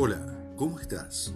Hola, ¿cómo estás?